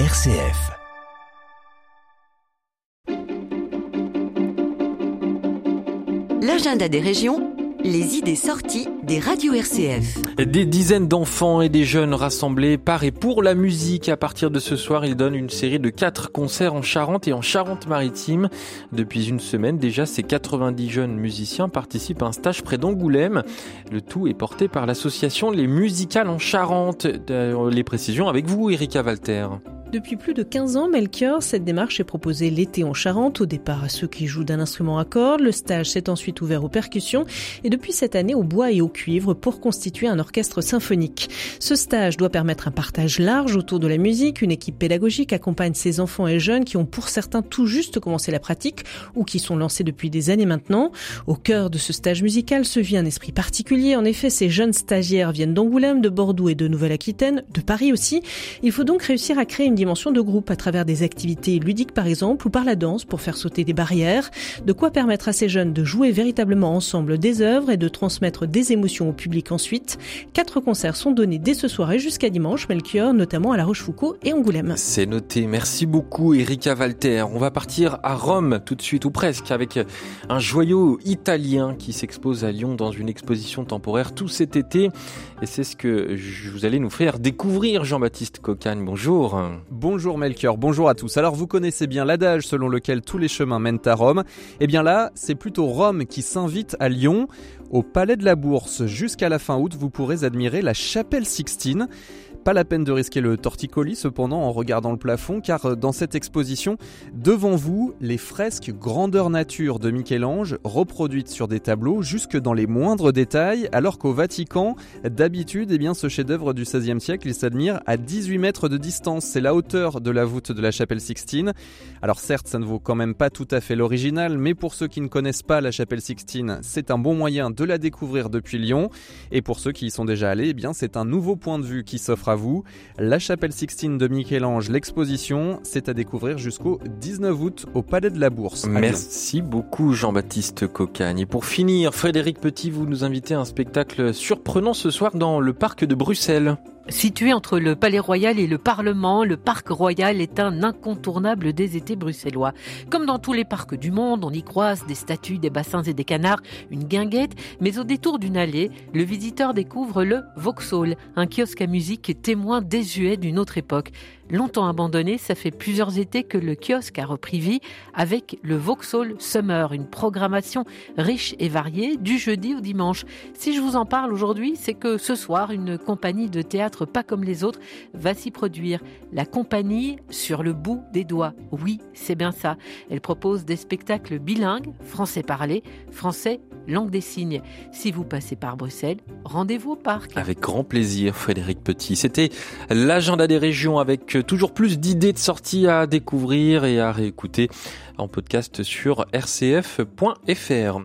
RCF. L'agenda des régions, les idées sorties des radios RCF. Des dizaines d'enfants et des jeunes rassemblés par et pour la musique. À partir de ce soir, ils donnent une série de quatre concerts en Charente et en Charente-Maritime. Depuis une semaine déjà, ces 90 jeunes musiciens participent à un stage près d'Angoulême. Le tout est porté par l'association Les Musicales en Charente. Euh, les précisions avec vous, Erika Walter. Depuis plus de 15 ans, Melchior, cette démarche est proposée l'été en Charente, au départ à ceux qui jouent d'un instrument à cordes. Le stage s'est ensuite ouvert aux percussions et depuis cette année au bois et au cuivre pour constituer un orchestre symphonique. Ce stage doit permettre un partage large autour de la musique. Une équipe pédagogique accompagne ces enfants et jeunes qui ont pour certains tout juste commencé la pratique ou qui sont lancés depuis des années maintenant. Au cœur de ce stage musical se vit un esprit particulier. En effet, ces jeunes stagiaires viennent d'Angoulême, de Bordeaux et de Nouvelle-Aquitaine, de Paris aussi. Il faut donc réussir à créer une dimension de groupe à travers des activités ludiques par exemple ou par la danse pour faire sauter des barrières, de quoi permettre à ces jeunes de jouer véritablement ensemble des œuvres et de transmettre des émotions au public ensuite. Quatre concerts sont donnés dès ce soir et jusqu'à dimanche, Melchior, notamment à La Rochefoucauld et Angoulême. C'est noté. Merci beaucoup, Erika Walter. On va partir à Rome tout de suite, ou presque, avec un joyau italien qui s'expose à Lyon dans une exposition temporaire tout cet été. Et c'est ce que vous allez nous faire découvrir, Jean-Baptiste Cocagne. Bonjour. Bonjour Melchior, bonjour à tous. Alors vous connaissez bien l'adage selon lequel tous les chemins mènent à Rome. Eh bien là, c'est plutôt Rome qui s'invite à Lyon. Au Palais de la Bourse, jusqu'à la fin août, vous pourrez admirer la chapelle Sixtine. Pas la peine de risquer le torticolis cependant en regardant le plafond car euh, dans cette exposition, devant vous, les fresques grandeur nature de Michel-Ange reproduites sur des tableaux jusque dans les moindres détails alors qu'au Vatican, d'habitude, eh bien, ce chef-d'œuvre du XVIe siècle, il s'admire à 18 mètres de distance. C'est la hauteur de la voûte de la chapelle Sixtine. Alors certes, ça ne vaut quand même pas tout à fait l'original, mais pour ceux qui ne connaissent pas la chapelle Sixtine, c'est un bon moyen de la découvrir depuis Lyon. Et pour ceux qui y sont déjà allés, eh bien, c'est un nouveau point de vue qui s'offre à vous. La chapelle Sixtine de Michel-Ange, l'exposition, c'est à découvrir jusqu'au 19 août au Palais de la Bourse. Merci beaucoup Jean-Baptiste Cocagne. Et pour finir, Frédéric Petit, vous nous invitez à un spectacle surprenant ce soir dans le parc de Bruxelles. Situé entre le Palais Royal et le Parlement, le Parc Royal est un incontournable des étés bruxellois. Comme dans tous les parcs du monde, on y croise des statues, des bassins et des canards, une guinguette, mais au détour d'une allée, le visiteur découvre le Vauxhall, un kiosque à musique témoin désuet d'une autre époque. Longtemps abandonné, ça fait plusieurs étés que le kiosque a repris vie avec le Vauxhall Summer, une programmation riche et variée du jeudi au dimanche. Si je vous en parle aujourd'hui, c'est que ce soir, une compagnie de pas comme les autres va s'y produire. La compagnie sur le bout des doigts. Oui, c'est bien ça. Elle propose des spectacles bilingues, français parlé, français langue des signes. Si vous passez par Bruxelles, rendez-vous au parc. Avec grand plaisir, Frédéric Petit. C'était l'agenda des régions avec toujours plus d'idées de sorties à découvrir et à réécouter en podcast sur rcf.fr.